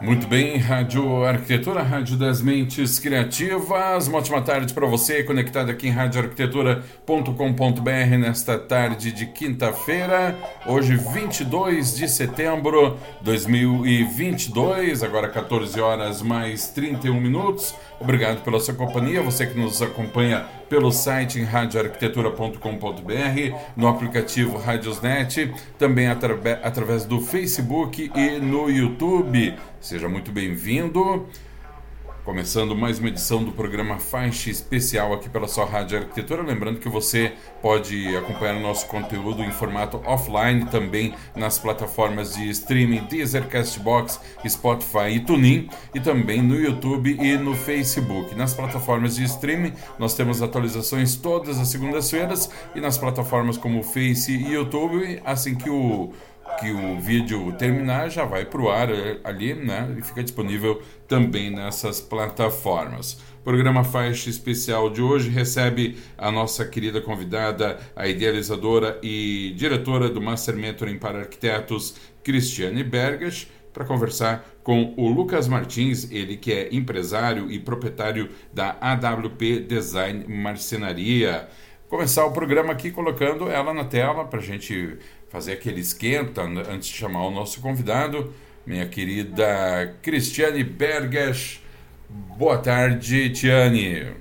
Muito bem, Rádio Arquitetura, Rádio das Mentes Criativas. Uma ótima tarde para você, conectado aqui em radioarquitetura.com.br nesta tarde de quinta-feira, hoje 22 de setembro de 2022, agora 14 horas mais 31 minutos. Obrigado pela sua companhia, você que nos acompanha pelo site em radioarquitetura.com.br, no aplicativo Radiosnet, também através do Facebook e no YouTube. Seja muito bem-vindo. Começando mais uma edição do programa Faixa Especial aqui pela sua Rádio Arquitetura. Lembrando que você pode acompanhar o nosso conteúdo em formato offline também nas plataformas de streaming Deezer, Castbox, Spotify e TuneIn e também no YouTube e no Facebook. Nas plataformas de streaming nós temos atualizações todas as segundas-feiras e nas plataformas como Face e YouTube assim que o que o vídeo terminar já vai para o ar é, ali, né? E fica disponível também nessas plataformas. O programa Faixa Especial de hoje recebe a nossa querida convidada, a idealizadora e diretora do Master Mentoring para Arquitetos, Cristiane Bergas, para conversar com o Lucas Martins, ele que é empresário e proprietário da AWP Design Marcenaria. Começar o programa aqui colocando ela na tela para a gente fazer aquele esquenta antes de chamar o nosso convidado, minha querida Cristiane Berges. Boa tarde, Tiane.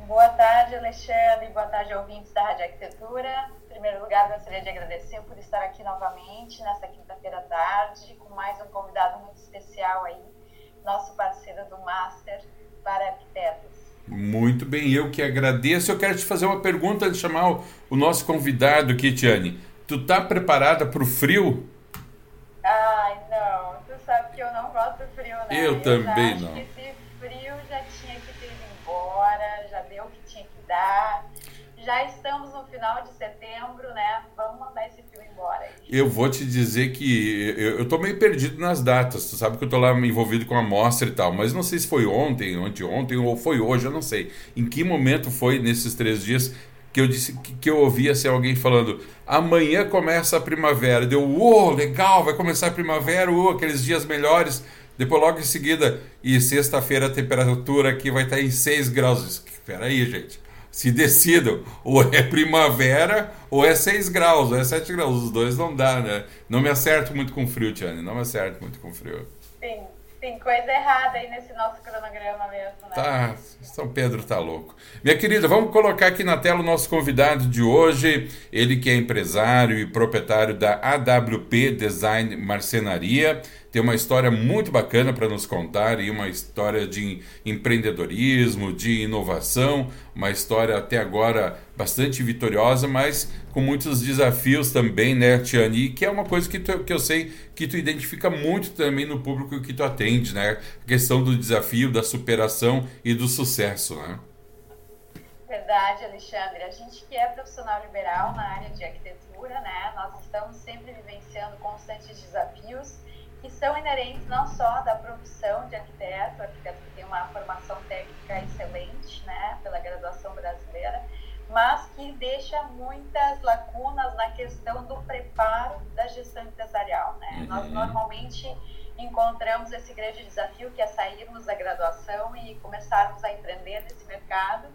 Boa tarde, Alexandre. Boa tarde, ouvintes da Rádio Arquitetura. Em primeiro lugar, gostaria de agradecer por estar aqui novamente nesta quinta-feira à tarde com mais um convidado muito especial aí, nosso parceiro do Master para Arquitetos. Muito bem, eu que agradeço. Eu quero te fazer uma pergunta de chamar o, o nosso convidado aqui, Tiane. Tu tá preparada pro frio? Ai, não. Tu sabe que eu não gosto do frio, né? Eu, eu também não. Que esse frio já tinha que ter ido embora, já deu o que tinha que dar. Já estamos no final de setembro, né? Vamos mandar esse frio embora. Eu vou te dizer que eu, eu tô meio perdido nas datas. Tu sabe que eu tô lá envolvido com a mostra e tal, mas não sei se foi ontem, ontem ou foi hoje, eu não sei. Em que momento foi nesses três dias que eu disse que, que eu ouvia assim, alguém falando amanhã começa a primavera. Deu uou legal vai começar a primavera uou, aqueles dias melhores. Depois logo em seguida e sexta-feira a temperatura aqui vai estar em 6 graus. Espera aí gente se decidam ou é primavera ou é 6 graus ou é 7 graus os dois não dá né? Não me acerto muito com frio Tiane não me acerto muito com frio. Sim tem coisa errada aí nesse nosso cronograma mesmo, né? Tá, São Pedro tá louco. Minha querida, vamos colocar aqui na tela o nosso convidado de hoje, ele que é empresário e proprietário da AWP Design Marcenaria tem uma história muito bacana para nos contar e uma história de empreendedorismo, de inovação, uma história até agora bastante vitoriosa, mas com muitos desafios também, né, Tiani? Que é uma coisa que, tu, que eu sei que tu identifica muito também no público que tu atende, né? A questão do desafio, da superação e do sucesso, né? Verdade, Alexandre. A gente que é profissional liberal na área de arquitetura, né? Nós estamos sempre vivenciando constantes desafios que são inerentes não só da profissão de arquiteto, arquiteto que tem uma formação técnica excelente, né, pela graduação brasileira, mas que deixa muitas lacunas na questão do preparo da gestão empresarial, né? Uhum. Nós normalmente encontramos esse grande desafio que é sairmos da graduação e começarmos a empreender nesse mercado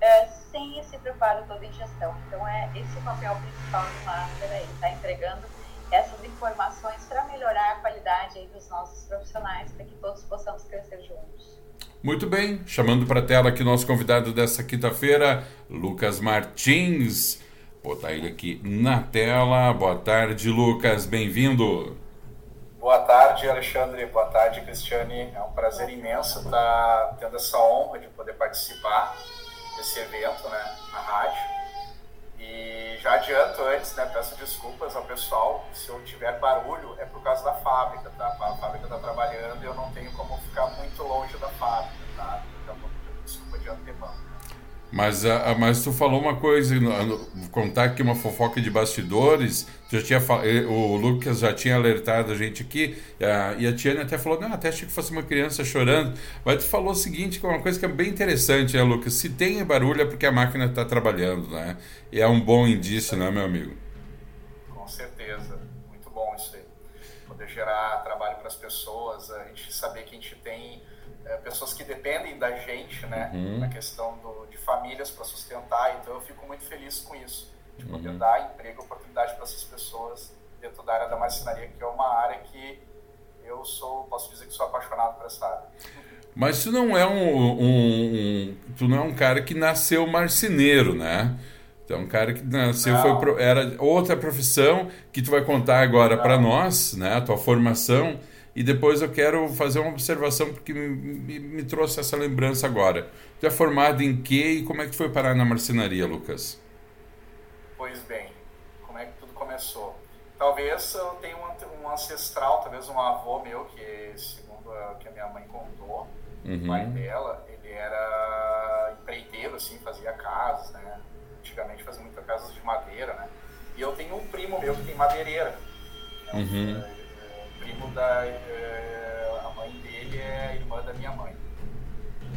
é, sem esse preparo todo em gestão. Então é esse o papel principal do Master aí, tá entregando essas informações para melhorar qualidade aí dos nossos profissionais, para que todos possamos crescer juntos. Muito bem, chamando para a tela aqui nosso convidado dessa quinta-feira, Lucas Martins. Vou botar ele aqui na tela. Boa tarde, Lucas, bem-vindo. Boa tarde, Alexandre. Boa tarde, Cristiane. É um prazer imenso estar tendo essa honra de poder participar desse evento né, na rádio. E já adianto antes, né, peço desculpas ao pessoal, se eu tiver barulho é por causa da fábrica, tá? A fábrica está trabalhando e eu não tenho como ficar muito longe da fábrica, tá? Então, desculpa de antemão. Mas, a, mas tu falou uma coisa, vou contar aqui uma fofoca de bastidores. Já tinha, eh, o Lucas já tinha alertado a gente aqui, e a Tiana até falou: não, até achei que fosse uma criança chorando. Mas tu falou o seguinte, que é uma coisa que é bem interessante, né, Lucas? Se tem barulho é porque a máquina está trabalhando, né? E é um bom indício, né, meu amigo? Com certeza. Muito bom isso aí. Poder gerar trabalho para das pessoas, a gente saber que a gente tem é, pessoas que dependem da gente, né, uhum. na questão do, de famílias para sustentar. Então eu fico muito feliz com isso, de poder uhum. dar emprego, oportunidade para essas pessoas dentro da área da marcenaria, que é uma área que eu sou, posso dizer que sou apaixonado por essa área. Mas tu não é um, um, um tu não é um cara que nasceu marceneiro, né? Então, um cara que nasceu, foi pro, era outra profissão que tu vai contar agora para nós, né? A tua formação. E depois eu quero fazer uma observação porque me, me, me, trouxe essa lembrança agora. Tu é formado em quê e como é que foi parar na marcenaria, Lucas? Pois bem, como é que tudo começou? Talvez eu tenha um, um ancestral, talvez um avô meu, que segundo o que a minha mãe contou, uhum. o pai dela, ele era empreiteiro, assim, fazia casas, né? antigamente fazia muitas casas de madeira, né? E eu tenho um primo meu que tem madeireira. É uhum. É, primo da. É, a mãe dele é a irmã da minha mãe.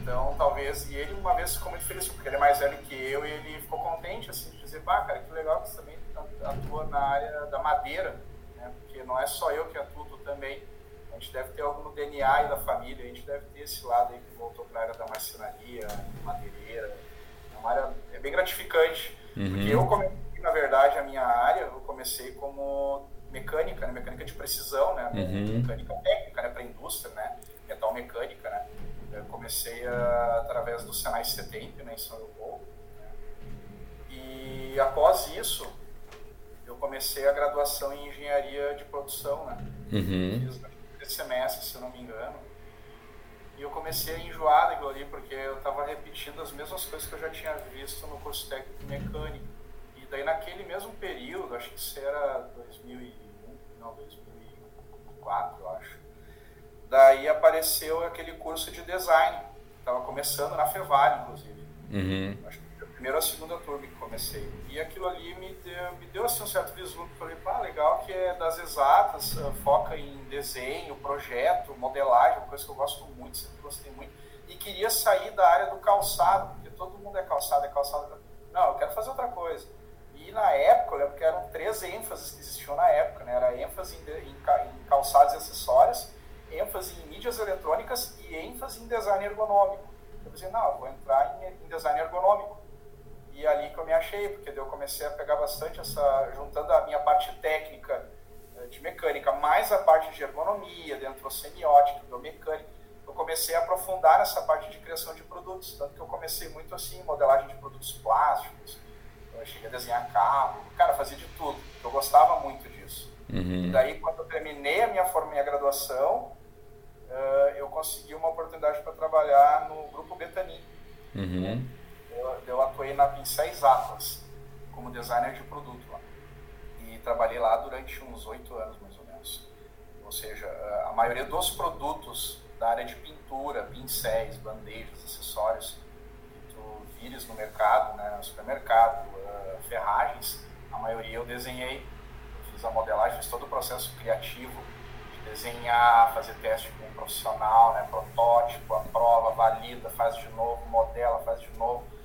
Então, talvez. E ele, uma vez, ficou muito feliz, porque ele é mais velho que eu e ele ficou contente, assim, de dizer: pá, cara, que legal que você também atua na área da madeira, né? Porque não é só eu que atuo, tu também. A gente deve ter algo no DNA aí da família, a gente deve ter esse lado aí que voltou para a área da marcenaria, madeireira uma área é bem gratificante. Uhum. Porque eu comecei, na verdade, a minha área, eu comecei como mecânica, né? mecânica de precisão, né? Uhum. Mecânica técnica, né? Para indústria, né? Metal mecânica, né? Eu comecei a, através do Senai 70, né? Em São Leopoldo. Né? E após isso, eu comecei a graduação em engenharia de produção, né? Uhum. Fiz três semestres, se eu não me engano. E eu comecei a enjoar daquilo ali, porque eu estava repetindo as mesmas coisas que eu já tinha visto no curso técnico mecânico. E daí naquele mesmo período, acho que isso era 2001, não, 2004, eu acho. Daí apareceu aquele curso de design. Estava começando na Fevale, inclusive. Uhum. Acho que a primeira ou a segunda turma que comecei. E aquilo ali me deu, me deu assim, um certo vislumbre. Falei, pá, legal que é das exatas, uh, foca em desenho, projeto, modelagem, uma coisa que eu gosto muito, sempre gostei muito. E queria sair da área do calçado, porque todo mundo é calçado, é calçado. Não, eu quero fazer outra coisa. E na época, eu lembro que eram três ênfases que existiam na época, né? Era ênfase em, em, calçados e acessórios, ênfase em mídias eletrônicas e ênfase em design ergonômico. Eu pensei, não, eu vou entrar em, em design ergonômico. E é ali que eu me achei, porque eu comecei a pegar bastante essa, juntando a minha parte técnica eh, de mecânica, mais a parte de ergonomia, dentro semiótica, biomecânica, eu comecei a aprofundar nessa parte de criação de produtos, tanto que eu comecei muito assim, modelagem de produtos plásticos, eu cheguei a desenhar carro, cara, fazia de tudo, eu gostava muito disso. Uhum. E daí, quando eu terminei a minha, minha graduação, uh, eu consegui uma oportunidade para trabalhar no Grupo Betani. Uhum eu, eu atuei na Pincéis Atlas como designer de produto lá. E trabalhei lá durante uns oito anos, mais ou menos. Ou seja, a maioria dos produtos da área de pintura, pincéis, bandejas, acessórios vires no mercado, né, no supermercado, uh, ferragens, a maioria eu desenhei, eu fiz a modelagem, fiz todo o processo criativo de desenhar, fazer teste com um profissional, né, protótipo, a prova, valida, faz de novo, modela, faz de novo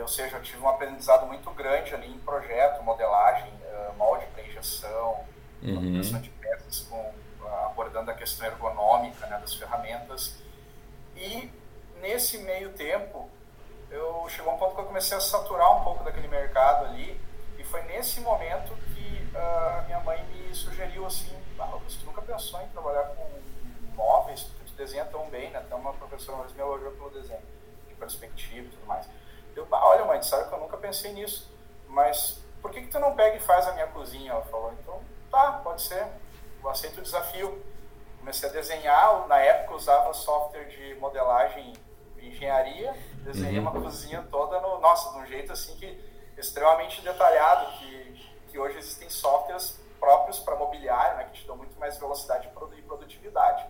ou seja, eu tive um aprendizado muito grande ali em projeto, modelagem, uh, molde para injeção, uhum. de peças, com, uh, abordando a questão ergonômica né, das ferramentas. E nesse meio tempo, eu chegou um ponto que eu comecei a saturar um pouco daquele mercado ali, e foi nesse momento que uh, a minha mãe me sugeriu assim, ah, você nunca pensou em trabalhar com móveis, tu desenha tão bem, né? Uma professora mas me elogiou pelo desenho, de perspectiva e tudo mais. Eu, ah, olha mãe, sabe que eu nunca pensei nisso, mas por que, que tu não pega e faz a minha cozinha? Ela falou, então tá, pode ser, eu aceito o desafio. Comecei a desenhar, na época usava software de modelagem de engenharia, desenhei uhum. uma cozinha toda, no, nossa, de um jeito assim que extremamente detalhado, que, que hoje existem softwares próprios para mobiliário, né, que te dão muito mais velocidade e produtividade.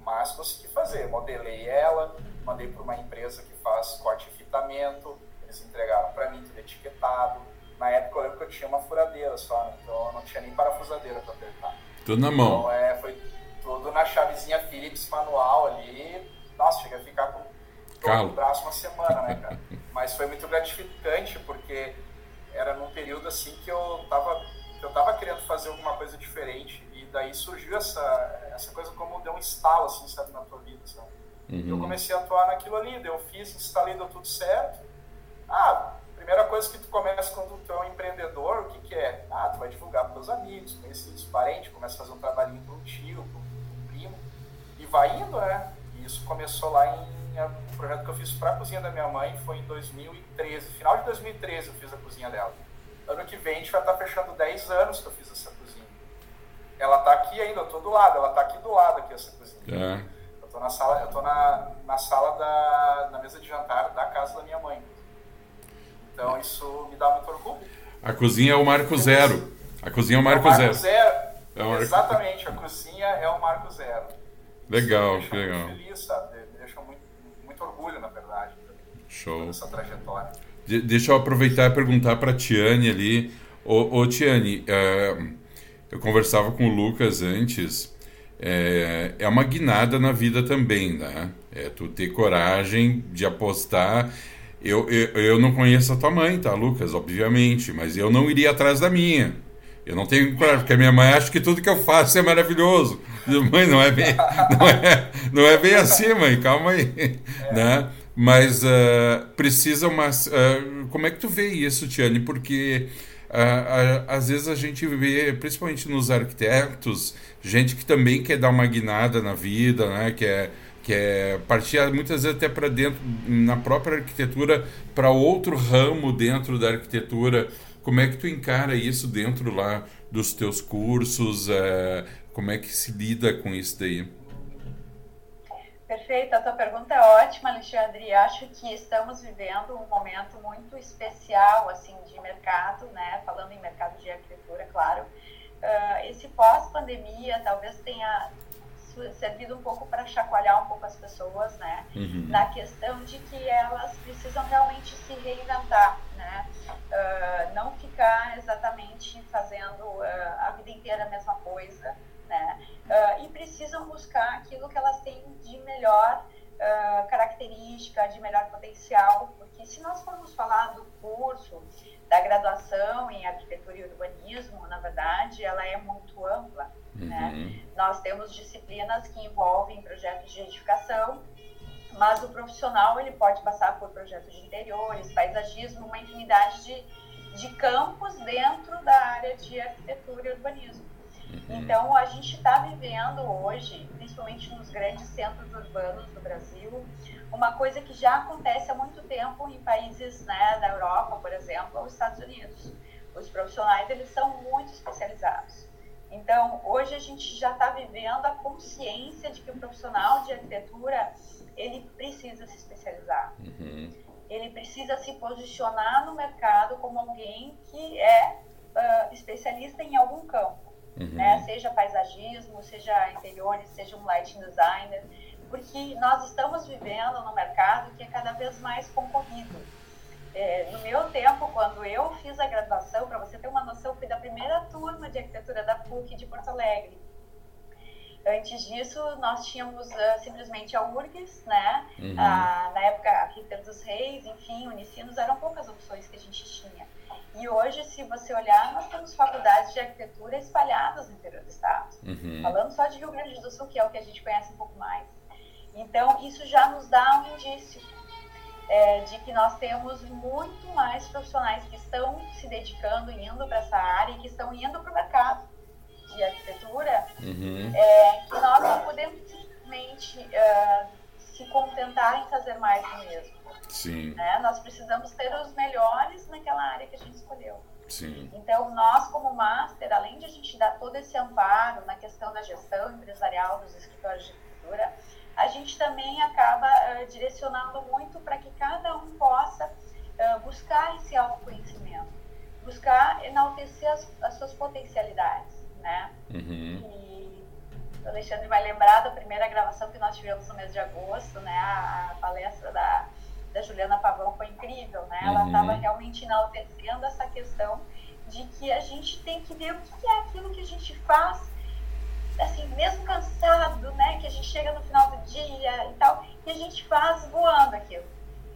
Mas consegui fazer, modelei ela, mandei para uma empresa que faz corte e fitamento, eles entregaram para mim tudo etiquetado. Na época eu lembro que eu tinha uma furadeira só, né? então eu não tinha nem parafusadeira para apertar. Tudo na mão. Então é, foi tudo na chavezinha Philips manual ali. Nossa, cheguei a ficar com todo o braço uma semana, né, cara? Mas foi muito gratificante porque era num período assim que eu tava, eu tava querendo fazer alguma coisa diferente e daí surgiu essa, essa coisa como deu um estalo, assim, sabe, na tua vida, sabe? Uhum. Eu comecei a atuar naquilo ali, eu fiz, instalei, deu tudo certo. Ah, primeira coisa que tu começa quando tu é um empreendedor, o que que é? Ah, tu vai divulgar para teus amigos, conhecidos, parentes, começa a fazer um trabalhinho para um tio, para um primo, e vai indo, né? E isso começou lá em projeto que eu fiz para a cozinha da minha mãe, foi em 2013, final de 2013 eu fiz a cozinha dela. Ano que vem a gente vai estar tá fechando 10 anos que eu fiz essa cozinha. Ela está aqui ainda, eu estou do lado, ela está aqui do lado aqui essa cozinha. É. Eu estou na sala, eu tô na, na sala da na mesa de jantar da casa da minha mãe. Então isso me dá muito orgulho. A cozinha é o Marco Zero. A cozinha é o Marco, é o Marco Zero. Zero. É o Marco... Exatamente, a cozinha é o Marco Zero. Legal, que legal. Muito feliz, sabe? Muito, orgulho, na verdade, Show. essa trajetória. De deixa eu aproveitar e perguntar para a Tiane ali. Ô, ô Tiane, é, eu conversava com o Lucas antes. É, é uma guinada na vida também, né? É tu ter coragem de apostar eu, eu, eu não conheço a tua mãe, tá, Lucas? Obviamente, mas eu não iria atrás da minha. Eu não tenho coragem, porque a minha mãe acha que tudo que eu faço é maravilhoso. Mãe, não é bem, não é, não é bem assim, mãe, calma aí. É. Né? Mas uh, precisa umas. Uh, como é que tu vê isso, Tiane? Porque uh, às vezes a gente vê, principalmente nos arquitetos, gente que também quer dar uma guinada na vida, né? Que é que é partir muitas vezes até para dentro na própria arquitetura para outro ramo dentro da arquitetura como é que tu encara isso dentro lá dos teus cursos é, como é que se lida com isso daí Perfeito, a tua pergunta é ótima, Alexandre. Acho que estamos vivendo um momento muito especial assim de mercado, né? Falando em mercado de arquitetura, claro. Uh, esse pós-pandemia talvez tenha servido um pouco para chacoalhar um pouco as pessoas, né? Uhum. Na questão de que elas precisam realmente se reinventar, né? Uh, não ficar exatamente fazendo uh, a vida inteira a mesma coisa, né? Uh, e precisam buscar aquilo que elas têm de melhor característica, de melhor potencial, porque se nós formos falar do curso, da graduação em arquitetura e urbanismo, na verdade, ela é muito ampla. Né? Uhum. Né? Nós temos disciplinas que envolvem projetos de edificação, mas o profissional ele pode passar por projetos de interiores, paisagismo, uma infinidade de, de campos dentro da área de arquitetura e urbanismo. Uhum. Então, a gente está vivendo hoje, principalmente nos grandes centros urbanos do Brasil, uma coisa que já acontece há muito tempo em países né, da Europa, por exemplo, ou Estados Unidos. Os profissionais eles são muito especializados. Então, hoje a gente já está vivendo a consciência de que o profissional de arquitetura ele precisa se especializar. Uhum. Ele precisa se posicionar no mercado como alguém que é uh, especialista em algum campo, uhum. né? Seja paisagismo, seja interiores, seja um lighting designer, porque nós estamos vivendo num mercado que é cada vez mais concorrido é, no meu tempo, quando eu fiz a graduação, para você ter uma noção, fui da primeira turma de arquitetura da PUC de Porto Alegre. Antes disso, nós tínhamos uh, simplesmente a URGS, né? Uhum. Ah, na época, a Ritter dos Reis, enfim, Unicinos, eram poucas opções que a gente tinha. E hoje, se você olhar, nós temos faculdades de arquitetura espalhadas no interior do estado. Uhum. Falando só de Rio Grande do Sul, que é o que a gente conhece um pouco mais. Então, isso já nos dá um indício é, de que nós temos muito mais profissionais que estão se dedicando, indo para essa área e que estão indo para o mercado de arquitetura, uhum. é, que nós não podemos simplesmente uh, se contentar em fazer mais do mesmo. Sim. Né? Nós precisamos ter os melhores naquela área que a gente escolheu. Sim. Então, nós, como Master, além de a gente dar todo esse amparo na questão da gestão empresarial dos escritórios de arquitetura, a gente também acaba uh, direcionando muito para que cada um possa uh, buscar esse autoconhecimento, buscar enaltecer as, as suas potencialidades, né? Uhum. E o Alexandre vai lembrar da primeira gravação que nós tivemos no mês de agosto, né? A, a palestra da, da Juliana Pavão foi incrível, né? Ela estava uhum. realmente enaltecendo essa questão de que a gente tem que ver o que é aquilo que a gente faz assim, mesmo cansado, né? Que a gente chega no final do dia e tal, e a gente faz voando aquilo.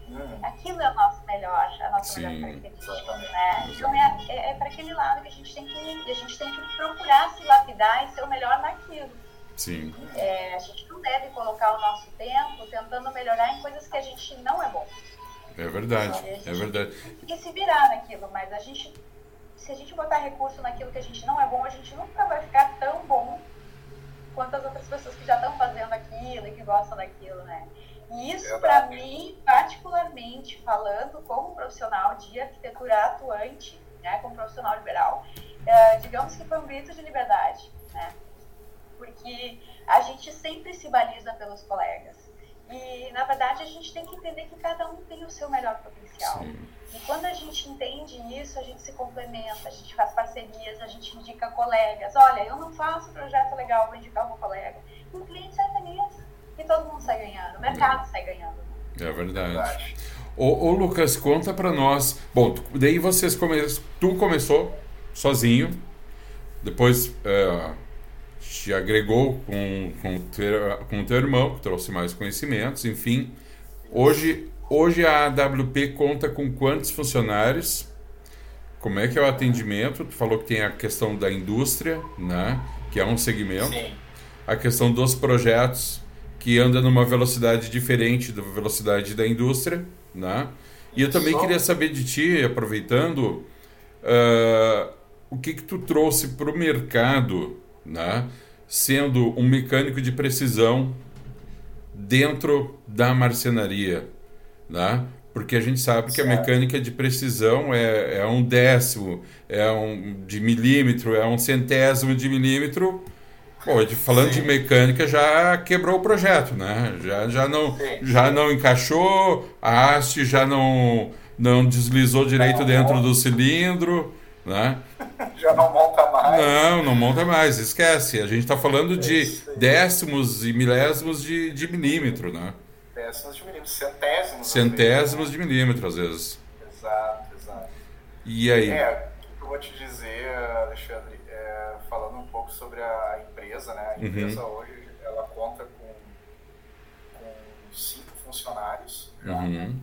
Hum. Aquilo é o nosso melhor, a nossa Sim. melhor característica, né? Então é, é, é para que aquele lado que a gente tem que, a gente tem que procurar se lapidar e ser o melhor naquilo. Sim. É, a gente não deve colocar o nosso tempo tentando melhorar em coisas que a gente não é bom. É verdade, é verdade. E se virar naquilo, mas a gente, se a gente botar recurso naquilo que a gente não é bom, a gente nunca vai ficar tão bom quanto as outras pessoas que já estão fazendo aquilo e que gostam daquilo, né? E isso, para mim, particularmente falando como profissional de arquitetura atuante, né, como profissional liberal, é, digamos que foi um grito de liberdade, né? Porque a gente sempre se baliza pelos colegas. E, na verdade, a gente tem que entender que cada um tem o seu melhor potencial. Sim. E quando a gente entende isso, a gente se complementa, a gente faz parcerias, a gente indica colegas. Olha, eu não faço projeto legal, vou indicar um colega. E o cliente sai feliz e todo mundo sai ganhando, o mercado é. sai ganhando. É verdade. Ô, ô Lucas, conta para nós. Bom, daí vocês come... tu começou sozinho, depois uh, te agregou com, com, ter, com o teu irmão, que trouxe mais conhecimentos, enfim. Hoje, hoje a AWP conta com quantos funcionários? Como é que é o atendimento? Tu falou que tem a questão da indústria, né? Que é um segmento. Sim. A questão dos projetos, que anda numa velocidade diferente da velocidade da indústria, né? E eu também Só... queria saber de ti, aproveitando, uh, o que que tu trouxe para o mercado, né? Sendo um mecânico de precisão dentro da marcenaria, né? Porque a gente sabe que a mecânica de precisão é, é um décimo, é um de milímetro, é um centésimo de milímetro falando Sim. de mecânica, já quebrou o projeto, né? Já, já, não, já não encaixou, a haste já não, não deslizou direito dentro do cilindro, né? Já não monta mais. Não, não monta mais, esquece. A gente está falando de décimos e milésimos de, de milímetro, né? Décimos de milímetro, centésimos. Centésimos de milímetro, às vezes. Exato, exato. E aí? É, o que eu vou te dizer, Alexandre, é, falando um pouco sobre a empresa, né? A uhum. empresa uhum. hoje ela conta com, com cinco funcionários uhum.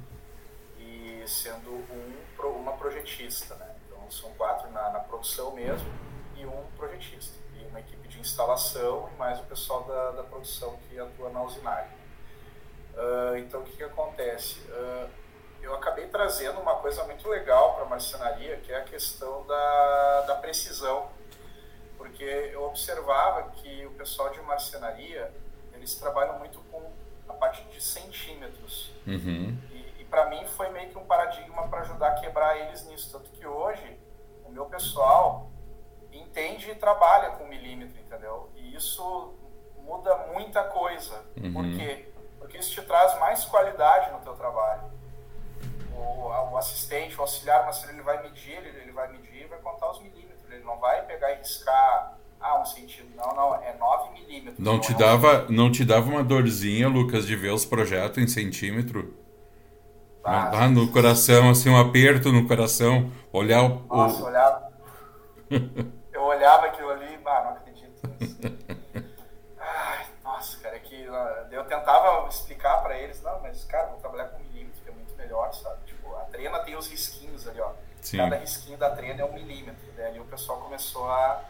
e sendo um uma projetista, né? Então são quatro na, na, produção mesmo e um projetista e uma equipe de instalação e mais o pessoal da, da produção que atua na usinária. Uh, então o que, que acontece? Uh, eu acabei trazendo uma coisa muito legal para a marcenaria, que é a questão da, da precisão porque eu observava que o pessoal de marcenaria eles trabalham muito com a parte de centímetros uhum. Para mim foi meio que um paradigma para ajudar a quebrar eles nisso tanto que hoje o meu pessoal entende e trabalha com milímetro entendeu e isso muda muita coisa uhum. por quê porque isso te traz mais qualidade no teu trabalho o, o assistente o auxiliar mas ele vai medir ele, ele vai medir e vai contar os milímetros ele não vai pegar e riscar ah, um centímetro. Não, não, é 9 milímetros. Não, te, é dava, não te dava uma dorzinha, Lucas, de ver os projetos em centímetro? Ah, lá no coração, assim, um aperto no coração. Olhar o. Nossa, olhava. eu olhava aquilo ali, ah, não acredito Ai, nossa, cara, que ah, eu tentava explicar para eles, não, mas, cara, vou trabalhar com milímetro, que é muito melhor, sabe? Tipo, a trena tem os risquinhos ali, ó. Sim. Cada risquinho da trena é um milímetro. Daí ali o pessoal começou a,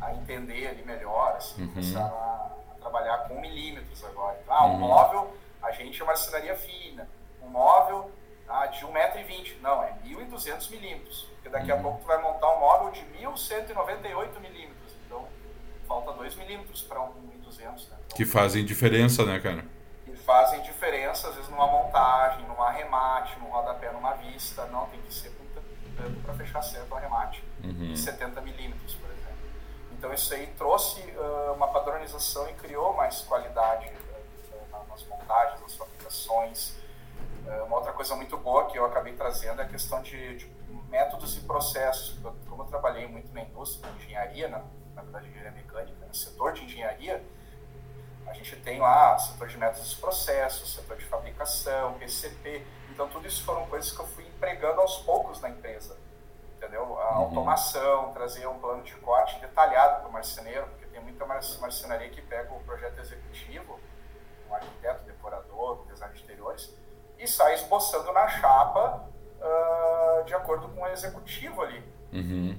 a entender ali melhor, assim, uhum. começaram a, a, trabalhar com milímetros agora. Ah, um uhum. móvel, a gente é marcenaria fina. Um móvel ah, de 1,20m. Não, é 1.200 milímetros. Porque daqui uhum. a pouco tu vai montar um móvel de 1.198 milímetros. Então, falta 2 milímetros para 1.200, né? Então, que fazem diferença, né, cara? Que fazem diferença, às vezes, numa montagem, num arremate, num rodapé, numa vista. Não, tem que ser com tanto para fechar certo o arremate uhum. de 70 milímetros, por exemplo. Então isso aí trouxe uh, uma padronização e criou mais qualidade uh, nas montagens, nas fabricações. Uh, uma outra coisa muito boa que eu acabei trazendo é a questão de, de métodos e processos. Como eu trabalhei muito na indústria, na engenharia, na, na verdade engenharia mecânica, no setor de engenharia, a gente tem lá setor de métodos e processos, setor de fabricação, PCP. Então, tudo isso foram coisas que eu fui empregando aos poucos na empresa. Entendeu? A uhum. automação, trazer um plano de corte detalhado para o marceneiro, porque tem muita marcenaria que pega o projeto executivo, um arquiteto, decorador, design de interiores, e sai esboçando na chapa uh, de acordo com o executivo ali. Uhum.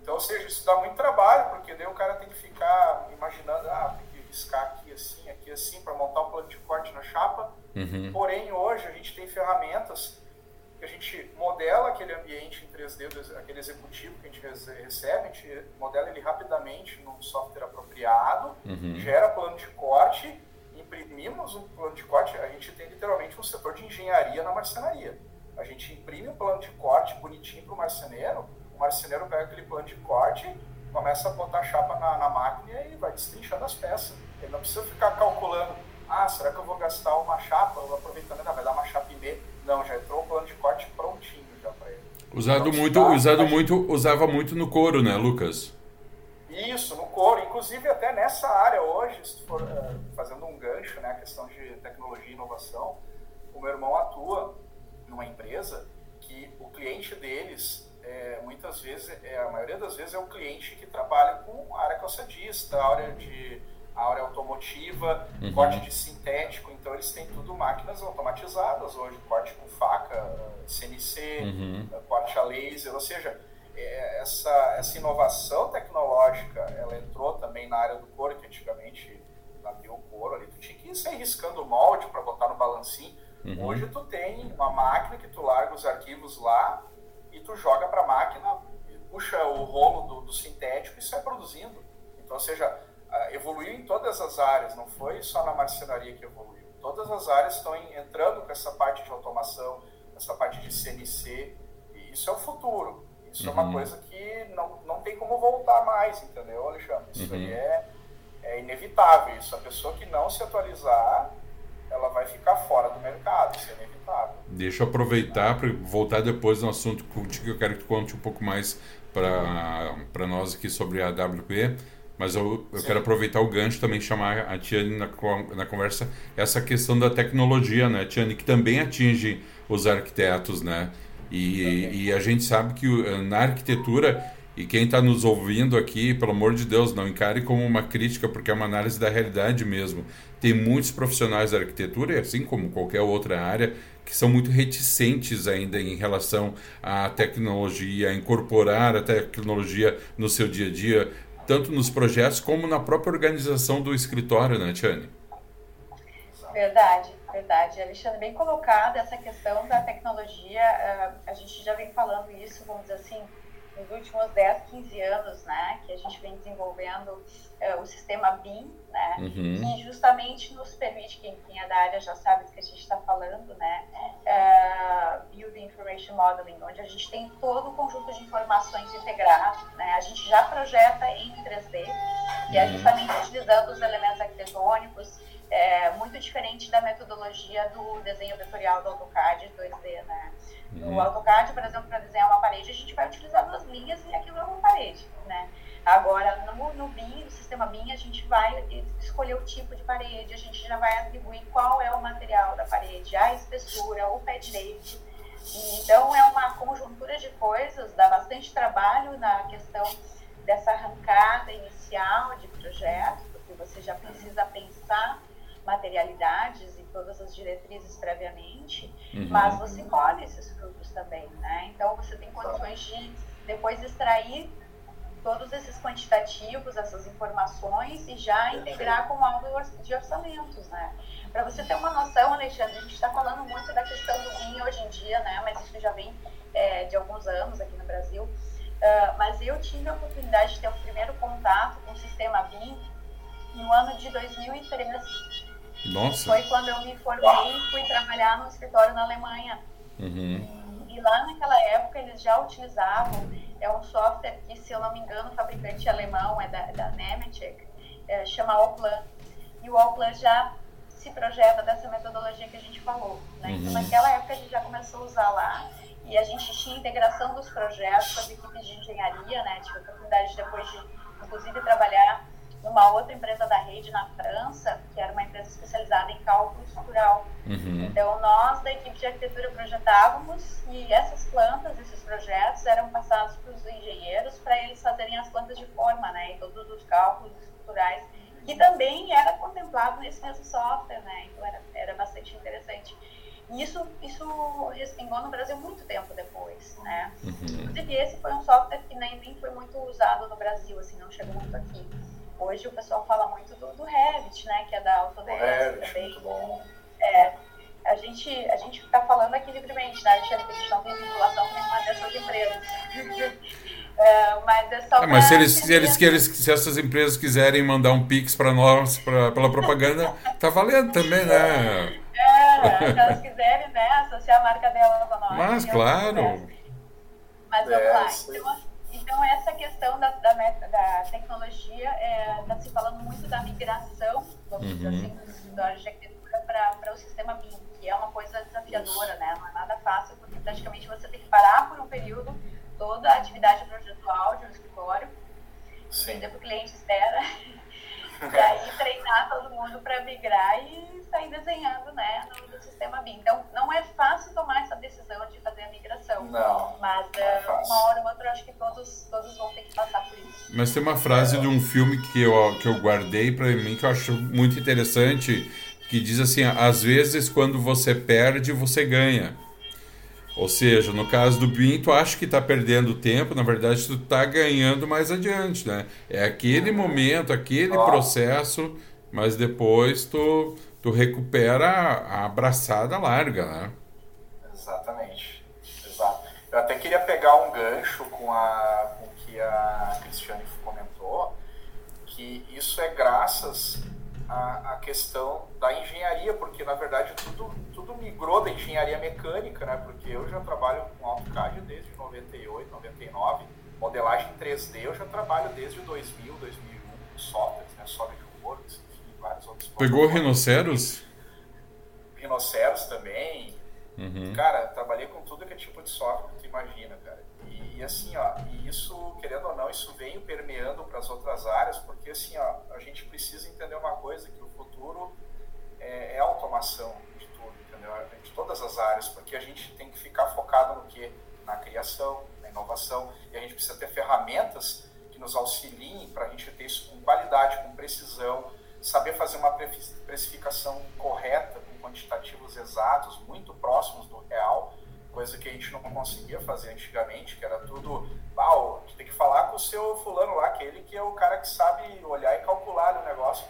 Então, ou seja, isso dá muito trabalho, porque daí o cara tem que ficar imaginando, ah, tem que riscar aqui assim, aqui assim, para montar um plano de corte na chapa. Uhum. Porém, hoje a gente tem ferramentas que a gente modela aquele ambiente em 3D, aquele executivo que a gente recebe, a gente modela ele rapidamente num software apropriado, uhum. gera plano de corte imprimimos um plano de corte, a gente tem literalmente um setor de engenharia na marcenaria. A gente imprime um plano de corte bonitinho para o marceneiro, o marceneiro pega aquele plano de corte, começa a botar chapa na, na máquina e vai destrinchando as peças. Ele não precisa ficar calculando, ah, será que eu vou gastar uma chapa, aproveitando, não, vai dar uma chapa e meia. Não, já entrou o plano de corte prontinho já para ele. Usado então, muito, usado muito, usava muito no couro, né, Lucas? Isso, no couro. Inclusive até nessa área hoje, se for uh, fazendo um gancho, né, a questão de tecnologia e inovação, o meu irmão atua numa empresa que o cliente deles é, muitas vezes, é, a maioria das vezes é o cliente que trabalha com a área calçadista, a área de a área automotiva, uhum. corte de sintético, então eles têm tudo máquinas automatizadas hoje, corte com faca, CNC, uhum. corte a laser, ou seja, essa, essa inovação tecnológica, ela entrou também na área do couro, que antigamente havia o couro ali, tu tinha que ir sair riscando o molde para botar no balancinho, uhum. hoje tu tem uma máquina que tu larga os arquivos lá e tu joga para a máquina, puxa o rolo do, do sintético e sai produzindo. Então, ou seja, evoluiu em todas as áreas, não foi só na marcenaria que evoluiu. Todas as áreas estão entrando com essa parte de automação, essa parte de CNC, e isso é o futuro. Isso uhum. é uma uhum. coisa que não, não tem como voltar mais, entendeu, Alexandre? Isso uhum. aí é, é inevitável. Isso, a pessoa que não se atualizar, ela vai ficar fora do mercado, isso é inevitável. Deixa eu aproveitar para voltar depois no assunto que eu quero que tu conte um pouco mais para nós aqui sobre a WP mas eu, eu quero aproveitar o gancho também chamar a Tiane na, na conversa essa questão da tecnologia, né, Tiane, que também atinge os arquitetos, né? E, e a gente sabe que na arquitetura, e quem está nos ouvindo aqui, pelo amor de Deus, não encare como uma crítica, porque é uma análise da realidade mesmo. Tem muitos profissionais da arquitetura, assim como qualquer outra área, que são muito reticentes ainda em relação à tecnologia, a incorporar a tecnologia no seu dia a dia tanto nos projetos como na própria organização do escritório, né, Tiane? Verdade, verdade. Alexandre, bem colocada essa questão da tecnologia. Eh, a gente já vem falando isso, vamos dizer assim, nos últimos 10, 15 anos, né, que a gente vem desenvolvendo uh, o sistema BIM, né, uhum. que justamente nos permite, quem, quem é da área já sabe do que a gente está falando, né, uh, Building Information Modeling, onde a gente tem todo o conjunto de informações integrado, né, a gente já projeta em 3D, e é uhum. justamente utilizando os elementos arquitetônicos, é, muito diferente da metodologia do desenho vetorial do AutoCAD 2D, né, no uhum. AutoCAD, por exemplo, para desenhar uma parede, a gente vai utilizar duas linhas e aquilo é uma parede, né? Agora, no, no BIM, no sistema BIM, a gente vai escolher o tipo de parede, a gente já vai atribuir qual é o material da parede, a espessura, o pé direito. E, então, é uma conjuntura de coisas, dá bastante trabalho na questão dessa arrancada inicial de projeto, porque você já precisa pensar materialidades e todas as diretrizes previamente, uhum. mas você colhe esses frutos também, né? Então você tem condições de depois extrair todos esses quantitativos, essas informações e já integrar com algo de orçamentos, né? Para você ter uma noção, Alexandre, a gente está falando muito da questão do vinho hoje em dia, né? Mas isso já vem é, de alguns anos aqui no Brasil. Uh, mas eu tive a oportunidade de ter o primeiro contato com o sistema BIM no ano de 2003. Nossa. Foi quando eu me formei e fui trabalhar no escritório na Alemanha. Uhum. E, e, lá naquela época eles já utilizavam, é um software que, se eu não me engano, o fabricante alemão é da, da Nemetschek, é, chama Allplan. E o Allplan já se projeta dessa metodologia que a gente falou. Né? Então, uhum. Então, naquela época a gente já começou a usar lá e a gente tinha integração dos projetos com as equipes de engenharia, né? Tive a oportunidade depois de, inclusive, trabalhar numa outra empresa da rede na França, que era uma empresa especializada em cálculo estrutural. Uhum. Então, nós da equipe de arquitetura projetávamos e essas plantas, esses projetos eram passados para os engenheiros para eles fazerem as plantas de forma, né, e todos os cálculos estruturais, que também era contemplado nesse mesmo software, né, então era, era bastante interessante. E isso, isso respingou no Brasil muito tempo depois, né. Uhum. Inclusive, esse foi um software que nem, nem foi muito usado no Brasil, assim, não chegou muito aqui. Hoje o pessoal fala muito do, do Revit, né? Que é da Autodesk Revit, também. Muito bom. É. gente a gente está falando aqui livremente, né, a gente não tem vinculação com nenhuma dessas empresas. é, mas é só é, mas se eles, se eles, que eles, se essas empresas quiserem mandar um pix para nós pra, pela propaganda, tá valendo também, né? É, se elas quiserem, né, associar a marca delas a nós. Mas claro. Mas vamos lá. Então, então, essa questão da, da, da tecnologia, está é, se falando muito da migração, vamos uhum. dizer assim, dos escritórios de arquitetura para o sistema BIM, que é uma coisa desafiadora, né? Não é nada fácil, porque praticamente você tem que parar por um período toda a atividade projetual de um escritório, Sim. o cliente espera, e aí treinar todo mundo para migrar e sair desenhando né, no, no, sistema BIM. Então, não é fácil tomar essa decisão de fazer a migração. Não. Mas é uma hora ou outra, acho que todos, todos vão ter que passar por isso. Mas tem uma frase de um filme que eu, que eu guardei para mim que eu acho muito interessante, que diz assim: às vezes quando você perde, você ganha. Ou seja, no caso do BIM, tu acha que está perdendo tempo, na verdade tu está ganhando mais adiante, né? É aquele momento, aquele processo, mas depois tu, tu recupera a abraçada larga, né? Exatamente. Exato. Eu até queria pegar um gancho com, a, com o que a Cristiane comentou, que isso é graças a, a, questão da engenharia, porque na verdade tudo, tudo migrou da engenharia mecânica, né? Porque eu já trabalho com AutoCAD desde 98, 99, modelagem 3D eu já trabalho desde 2000, 2001, softwares, né? SolidWorks, enfim, vários outros. Pegou rinoceros? Rinoceros também. Uhum. Cara, trabalhei com tudo que é tipo de software que tu imagina, cara. E, assim, ó, e isso, querendo ou não, isso veio permeando para as outras áreas, porque assim, ó, a gente precisa entender uma coisa, que o futuro é, é automação de tudo, entendeu? De todas as áreas, porque a gente tem que ficar focado no que? Na criação, na inovação, e a gente precisa ter ferramentas que nos auxiliem para a gente ter isso com qualidade, com precisão, saber fazer uma precificação correta, com quantitativos exatos, muito próximos do real, coisa que a gente não conseguia fazer antigamente, que era tudo, ah, a gente tem que falar com o seu fulano lá, aquele que é o cara que sabe olhar e calcular o negócio.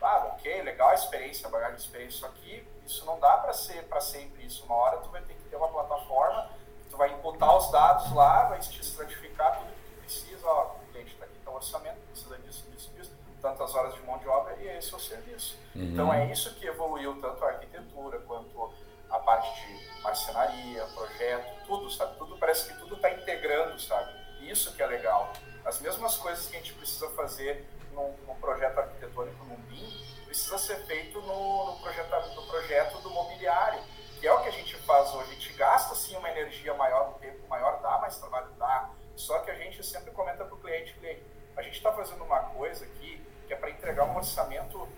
Ah, ok, legal a experiência, a bagagem de experiência, só que isso não dá para ser para sempre isso. Uma hora tu vai ter que ter uma plataforma, tu vai imputar os dados lá, vai te estratificar tudo que tu precisa, ó, o cliente está aqui, então orçamento, precisa disso, disso, disso, tantas horas de mão de obra e esse é o serviço. Uhum. Então é isso que evoluiu tanto a arquitetura quanto a parte de marcenaria, projeto, tudo, sabe? Tudo parece que tudo está integrando, sabe? Isso que é legal. As mesmas coisas que a gente precisa fazer num, num projeto arquitetônico num BIM, precisa ser feito no, no, projeto, no projeto do mobiliário, que é o que a gente faz hoje. A gente gasta sim uma energia maior, um tempo maior, dá mais trabalho, dá. Só que a gente sempre comenta para o cliente, cliente, a gente está fazendo uma coisa aqui que é para entregar um orçamento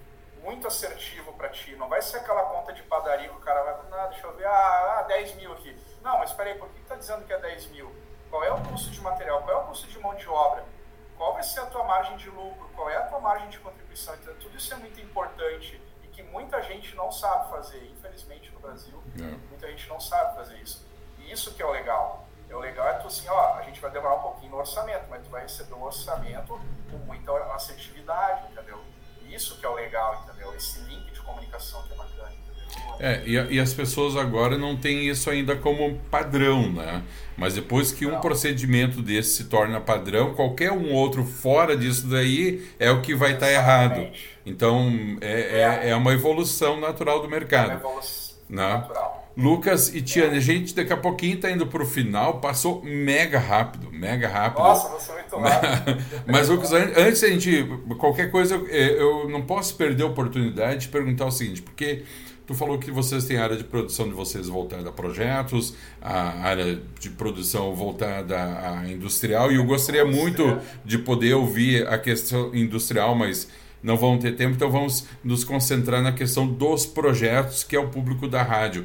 muito assertivo para ti. Não vai ser aquela conta de padaria que o cara vai, ah, deixa eu ver, ah, ah 10 mil aqui. Não, mas espera aí, por que está dizendo que é 10 mil? Qual é o custo de material? Qual é o custo de mão de obra? Qual vai ser a tua margem de lucro? Qual é a tua margem de contribuição? Então, tudo isso é muito importante e que muita gente não sabe fazer. Infelizmente, no Brasil, não. muita gente não sabe fazer isso. E isso que é o legal. É o legal é tu assim, ó, a gente vai demorar um pouquinho no orçamento, mas tu vai receber um orçamento com muita assertividade, entendeu? Isso que é o legal, entendeu? Esse link de comunicação que é bacana. É, e, e, as pessoas agora não têm isso ainda como padrão, né? Mas depois que um não. procedimento desse se torna padrão, qualquer um outro fora disso daí é o que vai estar tá errado. Então é, é, é, uma evolução natural do mercado. É uma evolução né? natural. Lucas e Tiane, a gente daqui a pouquinho está indo para o final, passou mega rápido, mega rápido. Nossa, é muito rápido. Mas, Lucas, antes a gente, qualquer coisa, eu não posso perder a oportunidade de perguntar o seguinte, porque tu falou que vocês têm a área de produção de vocês voltada a projetos, a área de produção voltada a industrial, e eu gostaria muito de poder ouvir a questão industrial, mas não vão ter tempo, então vamos nos concentrar na questão dos projetos, que é o público da rádio.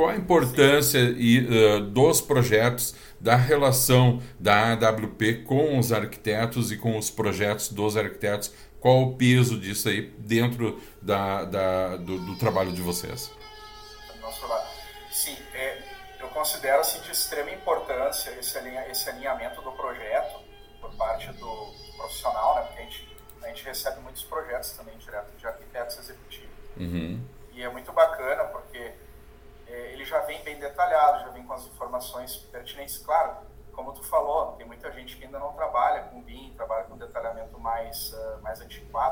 Qual a importância e, uh, dos projetos, da relação da AWP com os arquitetos e com os projetos dos arquitetos? Qual o peso disso aí dentro da, da do, do, trabalho de vocês? Sim, é, eu considero assim, de extrema importância esse, alinha, esse alinhamento do projeto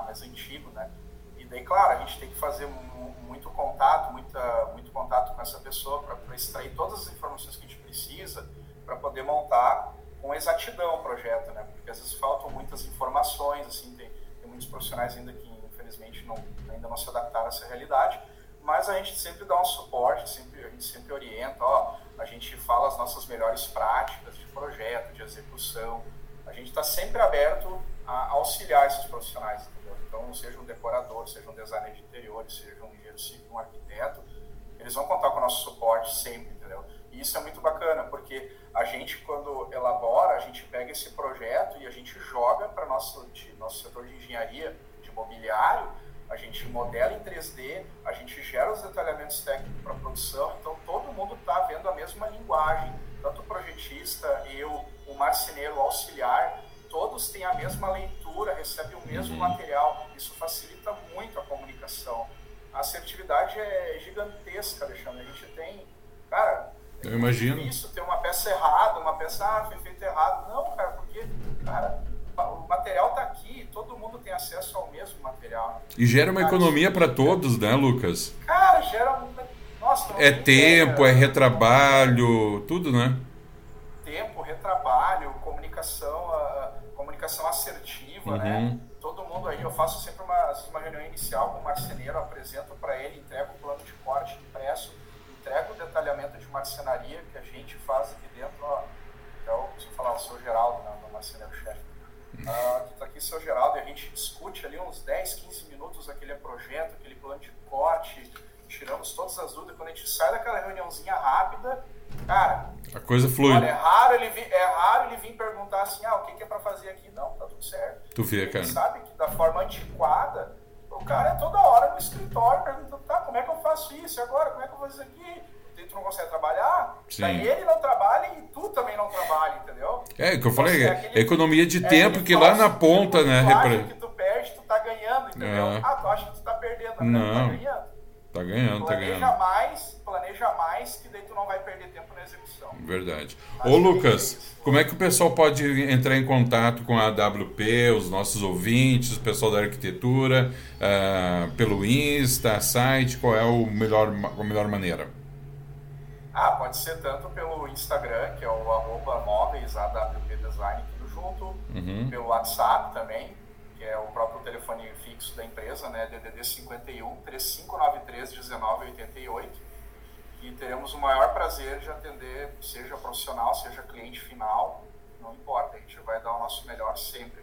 mais mais antigo, né? E daí, claro, a gente tem que fazer muito contato, muita, muito contato com essa pessoa para extrair todas as informações que a gente precisa para poder montar com exatidão o projeto, né? Porque às vezes faltam muitas informações, assim, tem, tem muitos profissionais ainda que infelizmente não, ainda não se adaptaram a essa realidade, mas a gente sempre dá um suporte, sempre, a gente sempre orienta, ó, a gente fala as nossas melhores práticas de projeto, de execução, a gente está sempre aberto a auxiliar esses profissionais? Então, seja um decorador, seja um designer de interiores, seja um engenheiro civil, um arquiteto, eles vão contar com o nosso suporte sempre, entendeu? E isso é muito bacana, porque a gente, quando elabora, a gente pega esse projeto e a gente joga para nosso nosso setor de engenharia, de mobiliário, a gente modela em 3D, a gente gera os detalhamentos técnicos para produção, então todo mundo está vendo a mesma linguagem, tanto o projetista, eu, o marceneiro, o auxiliar, todos têm a mesma leitura, recebem o mesmo uhum. material, isso facilita muito a comunicação. A assertividade é gigantesca, Alexandre, a gente tem, cara, eu imagino. Isso, ter uma peça errada, uma peça, ah, foi feito errado. Não, cara, porque, cara, o material está aqui, todo mundo tem acesso ao mesmo material. E gera uma cara, economia para todos, né, Lucas? Cara, gera. Nossa, é tempo, ideia. é retrabalho, tudo, né? Tempo, retrabalho, comunicação, uh, comunicação né? uhum. né? Todo mundo aí, eu faço sempre uma, uma reunião inicial com o marceneiro, apresento para ele, entrego o plano de corte impresso, entrego o detalhamento de marcenaria que a gente faz aqui dentro, ó. Então, se eu falar, o seu Geraldo, né, meu marceneiro-chefe Uh, tá aqui, seu Geraldo, e a gente discute ali uns 10, 15 minutos aquele projeto, aquele plano de corte, tiramos todas as dúvidas. Quando a gente sai daquela reuniãozinha rápida, cara. A coisa flui. Olha, é raro ele vir, é raro ele vir perguntar assim: ah, o que, que é para fazer aqui? Não, tá tudo certo. Tu vê, cara. Sabe que da forma antiquada, o cara é toda hora no escritório perguntando: tá, como é que eu faço isso? Agora, como é que eu vou fazer isso aqui? tu não consegue trabalhar, Sim. daí ele não trabalha e tu também não trabalha, entendeu? É, o que eu falei, é aquele, economia de é tempo que lá na ponta, né? Tu que tu perde, tu tá ganhando, entendeu? É. Ah, tu acha que tu tá perdendo, não, tá ganhando. Tá ganhando, planeja tá ganhando. mais, planeja mais, que daí tu não vai perder tempo na execução. Verdade. Mas Ô Lucas, é como é que o pessoal pode entrar em contato com a AWP, os nossos ouvintes, o pessoal da arquitetura, uh, pelo Insta, site, qual é o melhor, a melhor maneira? Ah, pode ser tanto pelo Instagram, que é o arroba móveis AWP Design, tudo junto, uhum. pelo WhatsApp também, que é o próprio telefone fixo da empresa, né, DDD 51 3593 1988, e teremos o maior prazer de atender, seja profissional, seja cliente final, não importa, a gente vai dar o nosso melhor sempre.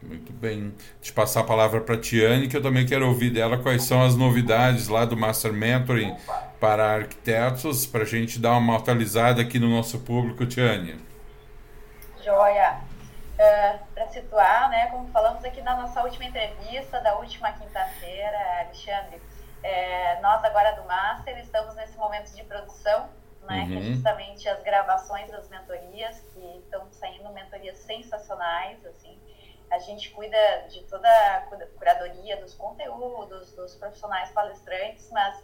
Muito bem. De passar a palavra para a Tiane, que eu também quero ouvir dela quais são as novidades lá do Master Mentoring Opa. para arquitetos, para a gente dar uma atualizada aqui no nosso público, Tiane. Joia. Uh, para situar, né, como falamos aqui na nossa última entrevista, da última quinta-feira, Alexandre, é, nós agora do Master estamos nesse momento de produção, né, uhum. que é uhum. justamente as gravações das mentorias, que estão saindo mentorias sensacionais, assim, a gente cuida de toda a curadoria dos conteúdos, dos profissionais palestrantes, mas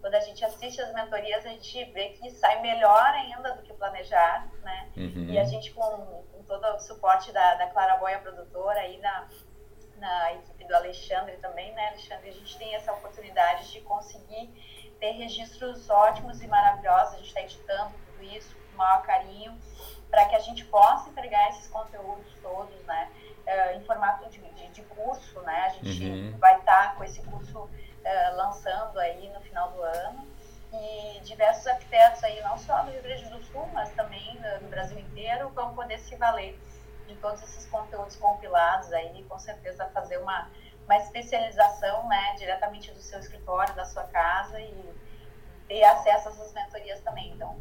quando a gente assiste as mentorias, a gente vê que sai melhor ainda do que planejar, né? Uhum. E a gente, com, com, todo o suporte da, da Clara Boia, produtora, aí na, na equipe do Alexandre também, né, Alexandre? A gente tem essa oportunidade de conseguir ter registros ótimos e maravilhosos. A gente está editando tudo isso com o maior carinho para que a gente possa entregar esses conteúdos todos, né? uh, em formato de, de, de, curso, né? A gente uhum. vai estar tá com esse curso uh, lançando aí no final do ano e diversos arquitetos aí, não só do Rio Grande do Sul, mas também no Brasil inteiro, vão poder se valer de todos esses conteúdos compilados aí, com certeza fazer uma, uma especialização, né, diretamente do seu escritório, da sua casa e ter acesso a essas mentorias também. Então,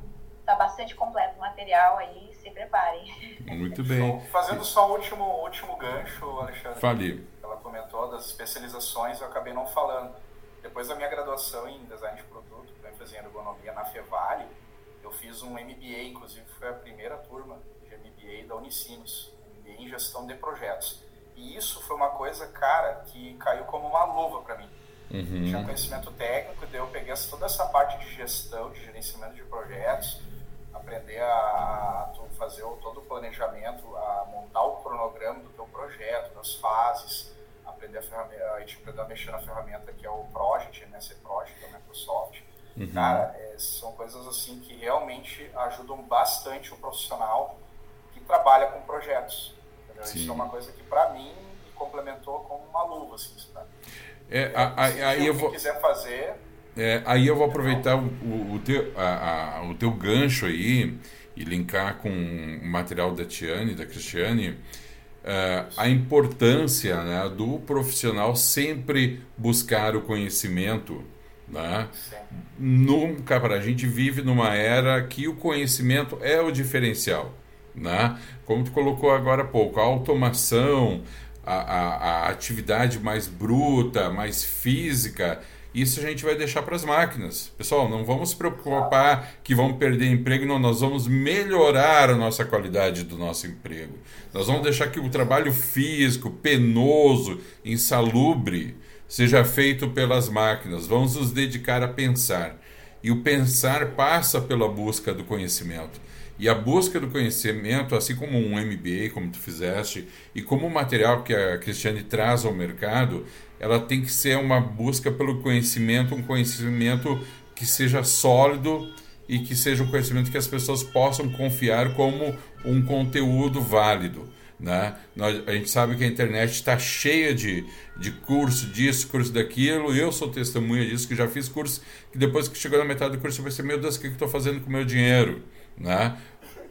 tá bastante completo o material aí, se preparem. Muito bem. Fazendo só o último, último gancho, Alexandre. Fale. Ela comentou das especializações, eu acabei não falando. Depois da minha graduação em design de produto, com ênfase em ergonomia na Fevale, eu fiz um MBA, inclusive foi a primeira turma de MBA da Unicinos, MBA em gestão de projetos. E isso foi uma coisa, cara, que caiu como uma luva para mim. Uhum. Tinha conhecimento técnico, daí eu peguei peguei toda essa parte de gestão, de gerenciamento de projetos, aprender a, a fazer todo o planejamento, a montar o cronograma do teu projeto, das fases, aprender a, ferramenta, a gente aprendeu a mexer na ferramenta que é o Project, né, ser Project da Microsoft. Uhum. Cara, é, são coisas assim que realmente ajudam bastante o profissional que trabalha com projetos. Isso é uma coisa que para mim me complementou como uma luva, assim, sabe? É, aí eu vou quiser fazer. É, aí eu vou aproveitar o, o, teu, a, a, o teu gancho aí e linkar com o material da Tiane, da Cristiane, uh, a importância né, do profissional sempre buscar o conhecimento. Né? Nunca para a gente vive numa era que o conhecimento é o diferencial. Né? Como tu colocou agora há pouco, a automação, a, a, a atividade mais bruta, mais física, isso a gente vai deixar para as máquinas. Pessoal, não vamos se preocupar que vamos perder emprego, não, nós vamos melhorar a nossa qualidade do nosso emprego. Nós vamos deixar que o trabalho físico, penoso, insalubre, seja feito pelas máquinas. Vamos nos dedicar a pensar. E o pensar passa pela busca do conhecimento. E a busca do conhecimento, assim como um MBA, como tu fizeste, e como o material que a Cristiane traz ao mercado, ela tem que ser uma busca pelo conhecimento, um conhecimento que seja sólido e que seja um conhecimento que as pessoas possam confiar como um conteúdo válido. Né? A gente sabe que a internet está cheia de, de curso disso, curso daquilo. Eu sou testemunha disso, que já fiz curso que depois que chegou na metade do curso eu pensei, meu Deus, o que, que estou fazendo com o meu dinheiro? Né?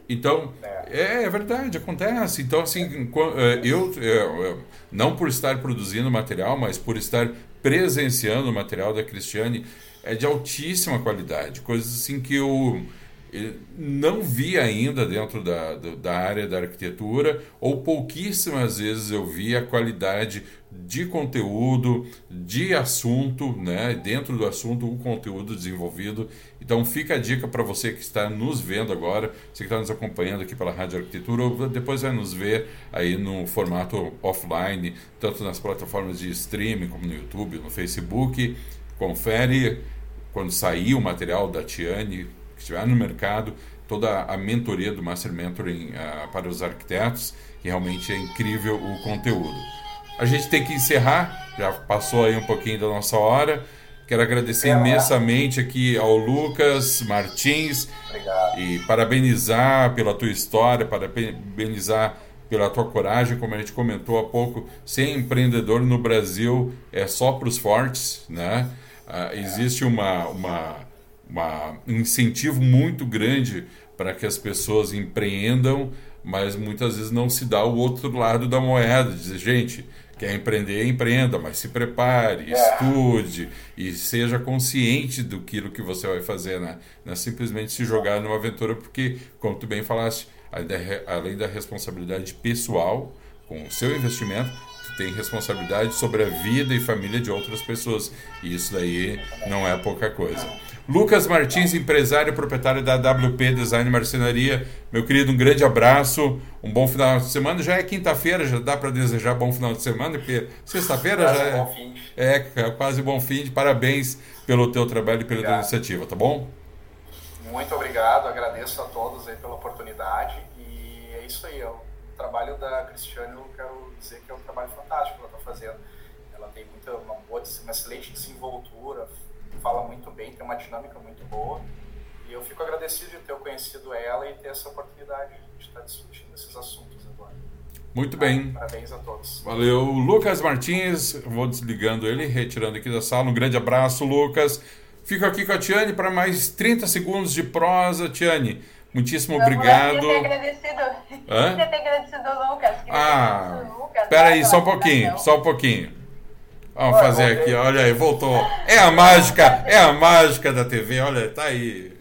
Então, é, é, verdade, acontece. Então, assim, é, eu, eu, não por estar produzindo material, mas por estar presenciando o material da Cristiane, é de altíssima qualidade. Coisas assim que eu não vi ainda dentro da, da área da arquitetura, ou pouquíssimas vezes eu vi a qualidade de conteúdo, de assunto, né? dentro do assunto, o conteúdo desenvolvido. Então fica a dica para você que está nos vendo agora, você que está nos acompanhando aqui pela Rádio Arquitetura, ou depois vai nos ver aí no formato offline, tanto nas plataformas de streaming como no YouTube, no Facebook. Confere quando sair o material da Tiane, que estiver no mercado, toda a mentoria do Master Mentoring uh, para os arquitetos, que realmente é incrível o conteúdo. A gente tem que encerrar, já passou aí um pouquinho da nossa hora. Quero agradecer imensamente aqui ao Lucas Martins Obrigado. e parabenizar pela tua história, parabenizar pela tua coragem, como a gente comentou há pouco, ser empreendedor no Brasil é só para os fortes, né? Uh, existe uma, uma uma, um incentivo muito grande para que as pessoas empreendam, mas muitas vezes não se dá o outro lado da moeda, dizer, gente, quer empreender, empreenda, mas se prepare, é. estude e seja consciente do que você vai fazer, né? Não é simplesmente se jogar numa aventura, porque, como tu bem falaste, além da responsabilidade pessoal com o seu investimento, tu tem responsabilidade sobre a vida e família de outras pessoas. E isso daí não é pouca coisa. Lucas Martins, empresário e proprietário da WP Design Marcenaria. Meu querido, um grande abraço, um bom final de semana. Já é quinta-feira, já dá para desejar bom final de semana, porque sexta-feira já é, é, é, quase bom fim de parabéns pelo teu trabalho e pela tua iniciativa, tá bom? Muito obrigado, agradeço a todos aí pela oportunidade e é isso aí, é o trabalho da Cristiane, eu quero dizer que é um trabalho fantástico que ela está fazendo. Ela tem muita, uma, boa, uma excelente desenvoltura, fala muito bem, tem uma dinâmica muito boa. E eu fico agradecido de ter conhecido ela e ter essa oportunidade de estar discutindo esses assuntos agora. Muito bem. Parabéns a todos. Valeu, Lucas Martins. Vou desligando ele, retirando aqui da sala. Um grande abraço, Lucas. Fico aqui com a Tiane para mais 30 segundos de prosa. Tiane, muitíssimo Vamos obrigado. Eu queria ter agradecido. Hã? Queria ter agradecido o Lucas. ah, espera aí, só um pouquinho, só um pouquinho. Vamos fazer aqui, olha aí, voltou. É a mágica, é a mágica da TV, olha, tá aí.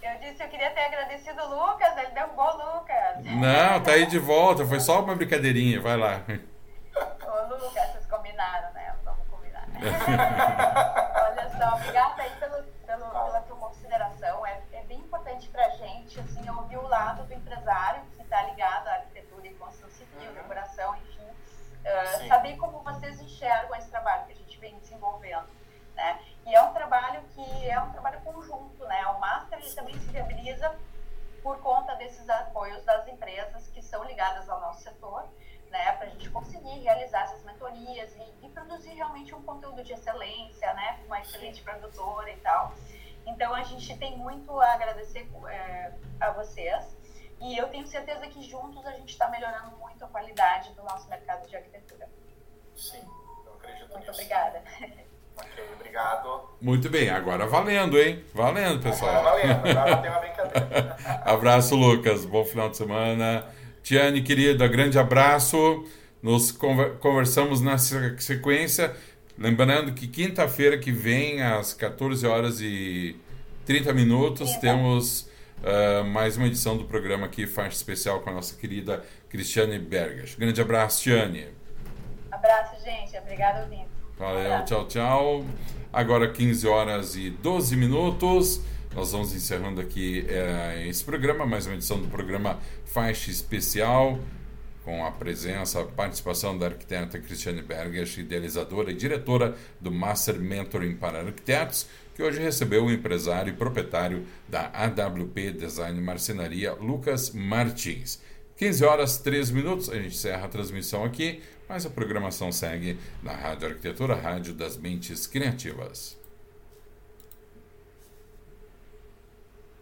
Eu disse que eu queria ter agradecido o Lucas, ele deu um gol, Lucas. Não, tá aí de volta, foi só uma brincadeirinha, vai lá. Ô Lucas, vocês combinaram, né? Vamos combinar. olha só, obrigada aí pelo, pelo, pela tua consideração. É, é bem importante pra gente, assim, ouvir o lado do empresário que está ligado à arquitetura e construção civil, decoração, enfim Uh, saber como E é um trabalho que é um trabalho conjunto, né? O Master ele também se viabiliza por conta desses apoios das empresas que são ligadas ao nosso setor, né? Para a gente conseguir realizar essas mentorias e, e, produzir realmente um conteúdo de excelência, né? Uma excelente produtora e tal. Então a gente tem muito a agradecer é, a vocês. E eu tenho certeza que juntos a gente está melhorando muito a qualidade do nosso mercado de arquitetura. Sim, eu acredito Muito nisso. obrigada. Ok, obrigado. Muito bem, agora valendo, hein? Valendo, pessoal. Agora valendo, agora tem uma brincadeira. abraço, Lucas. Bom final de semana. Tiane, querida, grande abraço. Nos conversamos na sequência. Lembrando que quinta-feira que vem, às 14 horas e 30 minutos, temos uh, mais uma edição do programa aqui, faixa especial com a nossa querida Cristiane Bergas. Grande abraço, Tiane. Abraço, gente. Obrigada, ouvindo. Valeu, tchau, tchau. Agora 15 horas e 12 minutos. Nós vamos encerrando aqui é, esse programa, mais uma edição do programa Faixa Especial, com a presença, a participação da arquiteta Cristiane Berges, idealizadora e diretora do Master Mentoring para Arquitetos, que hoje recebeu o empresário e proprietário da AWP Design Marcenaria, Lucas Martins. 15 horas 3 minutos, a gente encerra a transmissão aqui mas a programação segue na Rádio Arquitetura, Rádio das Mentes Criativas.